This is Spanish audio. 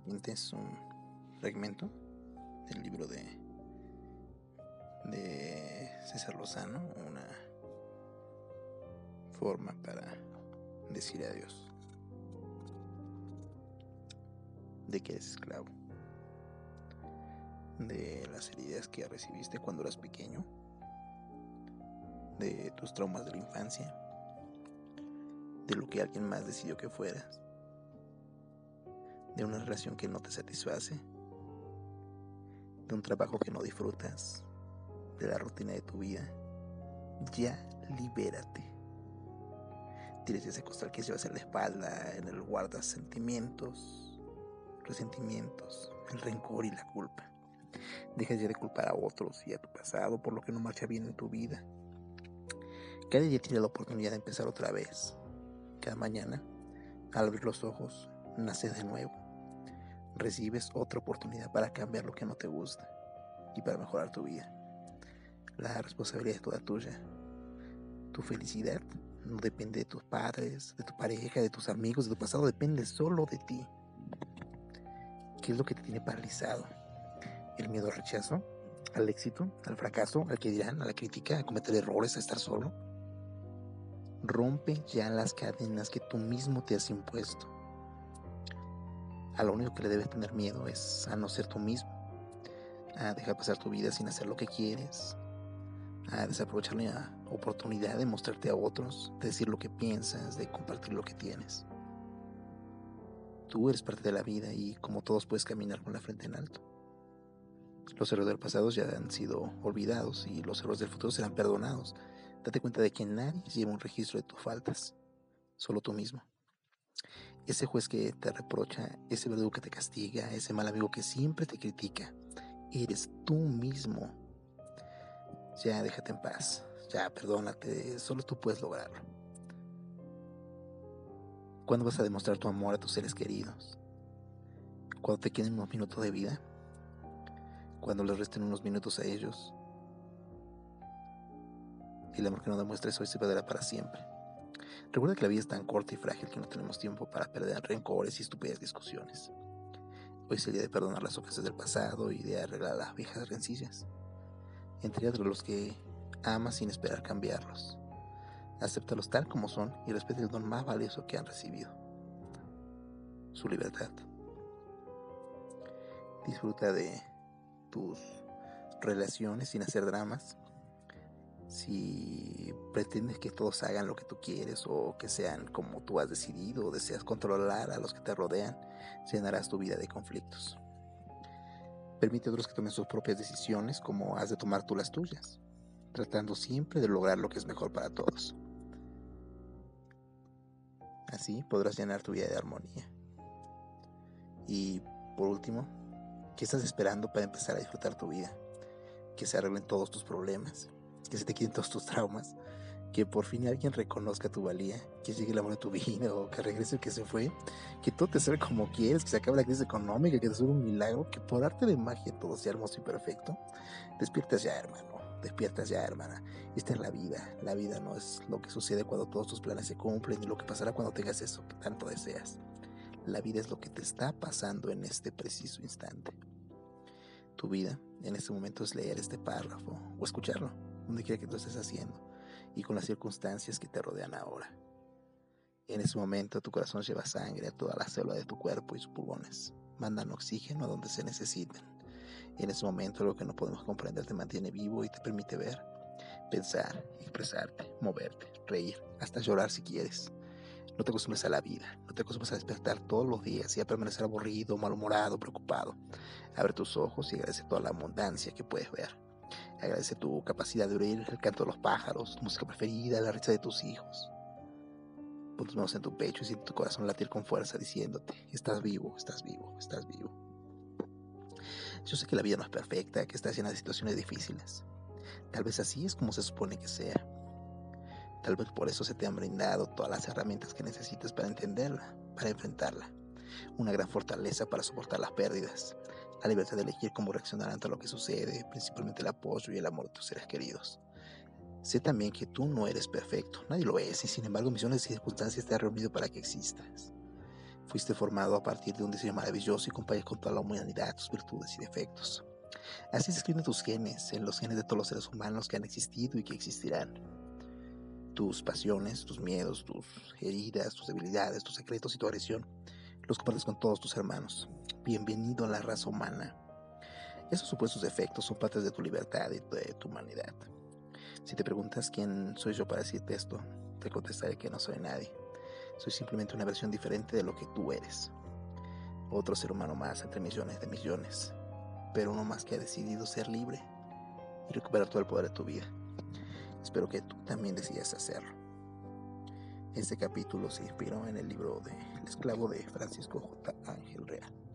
siguiente es un fragmento del libro de, de César Lozano, una forma para decir adiós. De que eres esclavo. De las heridas que recibiste cuando eras pequeño. De tus traumas de la infancia. De lo que alguien más decidió que fueras. De una relación que no te satisface. De un trabajo que no disfrutas. De la rutina de tu vida. Ya libérate tienes ese costal que llevas en la espalda, en el guardas sentimientos, resentimientos, el rencor y la culpa. Dejas ya de culpar a otros y a tu pasado por lo que no marcha bien en tu vida. Cada día tiene la oportunidad de empezar otra vez. Cada mañana, al abrir los ojos, naces de nuevo. Recibes otra oportunidad para cambiar lo que no te gusta y para mejorar tu vida. La responsabilidad es toda tuya. Tu felicidad no depende de tus padres, de tu pareja, de tus amigos, de tu pasado, depende solo de ti. ¿Qué es lo que te tiene paralizado? El miedo al rechazo, al éxito, al fracaso, al que dirán, a la crítica, a cometer errores, a estar solo. Rompe ya las cadenas que tú mismo te has impuesto. A lo único que le debes tener miedo es a no ser tú mismo, a dejar pasar tu vida sin hacer lo que quieres, a desaprovechar la oportunidad de mostrarte a otros, de decir lo que piensas, de compartir lo que tienes. Tú eres parte de la vida y como todos puedes caminar con la frente en alto. Los errores del pasado ya han sido olvidados y los errores del futuro serán perdonados. Date cuenta de que nadie lleva un registro de tus faltas, solo tú mismo. Ese juez que te reprocha, ese verdugo que te castiga, ese mal amigo que siempre te critica, eres tú mismo ya déjate en paz. Ya perdónate. Solo tú puedes lograrlo. ¿Cuándo vas a demostrar tu amor a tus seres queridos? ¿Cuándo te queden unos minutos de vida? ¿Cuándo les resten unos minutos a ellos? El amor que no demuestres hoy se perderá para siempre. Recuerda que la vida es tan corta y frágil que no tenemos tiempo para perder rencores y estúpidas discusiones. Hoy es el día de perdonar las ofensas del pasado y de arreglar las viejas rencillas entre los que amas sin esperar cambiarlos. Acéptalos tal como son y respeta el don más valioso que han recibido, su libertad. Disfruta de tus relaciones sin hacer dramas. Si pretendes que todos hagan lo que tú quieres o que sean como tú has decidido o deseas controlar a los que te rodean, llenarás tu vida de conflictos. Permite a otros que tomen sus propias decisiones como has de tomar tú las tuyas, tratando siempre de lograr lo que es mejor para todos. Así podrás llenar tu vida de armonía. Y por último, ¿qué estás esperando para empezar a disfrutar tu vida? Que se arreglen todos tus problemas, que se te quiten todos tus traumas, que por fin alguien reconozca tu valía, que llegue el amor de tu vida o que regrese el que se fue, que todo te salga como quieres, que se acabe la crisis económica, que te suba un milagro, que por arte de magia todo sea hermoso y perfecto. Despiertas ya, hermano, despiertas ya, hermana. Esta es la vida. La vida no es lo que sucede cuando todos tus planes se cumplen, ni lo que pasará cuando tengas eso que tanto deseas. La vida es lo que te está pasando en este preciso instante. Tu vida en este momento es leer este párrafo o escucharlo, donde quiera que tú estés haciendo y con las circunstancias que te rodean ahora. En ese momento tu corazón lleva sangre a toda la célula de tu cuerpo y sus pulmones. Mandan oxígeno a donde se necesiten. En ese momento lo que no podemos comprender te mantiene vivo y te permite ver, pensar, expresarte, moverte, reír, hasta llorar si quieres. No te acostumbres a la vida, no te acostumbres a despertar todos los días y a permanecer aburrido, malhumorado, preocupado. Abre tus ojos y agradece toda la abundancia que puedes ver. Agradece tu capacidad de oír el canto de los pájaros, tu música preferida, la risa de tus hijos. Pon tus manos en tu pecho y siente tu corazón latir con fuerza diciéndote, estás vivo, estás vivo, estás vivo. Yo sé que la vida no es perfecta, que estás llena de situaciones difíciles. Tal vez así es como se supone que sea. Tal vez por eso se te han brindado todas las herramientas que necesitas para entenderla, para enfrentarla. Una gran fortaleza para soportar las pérdidas, la libertad de elegir cómo reaccionar ante lo que sucede, principalmente el apoyo y el amor de tus seres queridos. Sé también que tú no eres perfecto, nadie lo es, y sin embargo millones de circunstancias te han reunido para que existas. Fuiste formado a partir de un diseño maravilloso y compartido con toda la humanidad, sus virtudes y defectos. Así se escriben tus genes, en los genes de todos los seres humanos que han existido y que existirán. Tus pasiones, tus miedos, tus heridas, tus debilidades, tus secretos y tu agresión los compartes con todos tus hermanos. Bienvenido a la raza humana. Esos supuestos defectos son partes de tu libertad y de tu humanidad. Si te preguntas quién soy yo para decirte esto, te contestaré que no soy nadie. Soy simplemente una versión diferente de lo que tú eres. Otro ser humano más entre millones de millones, pero uno más que ha decidido ser libre y recuperar todo el poder de tu vida. Espero que tú también decidas hacerlo. Este capítulo se inspiró en el libro de El esclavo de Francisco J. Ángel Real.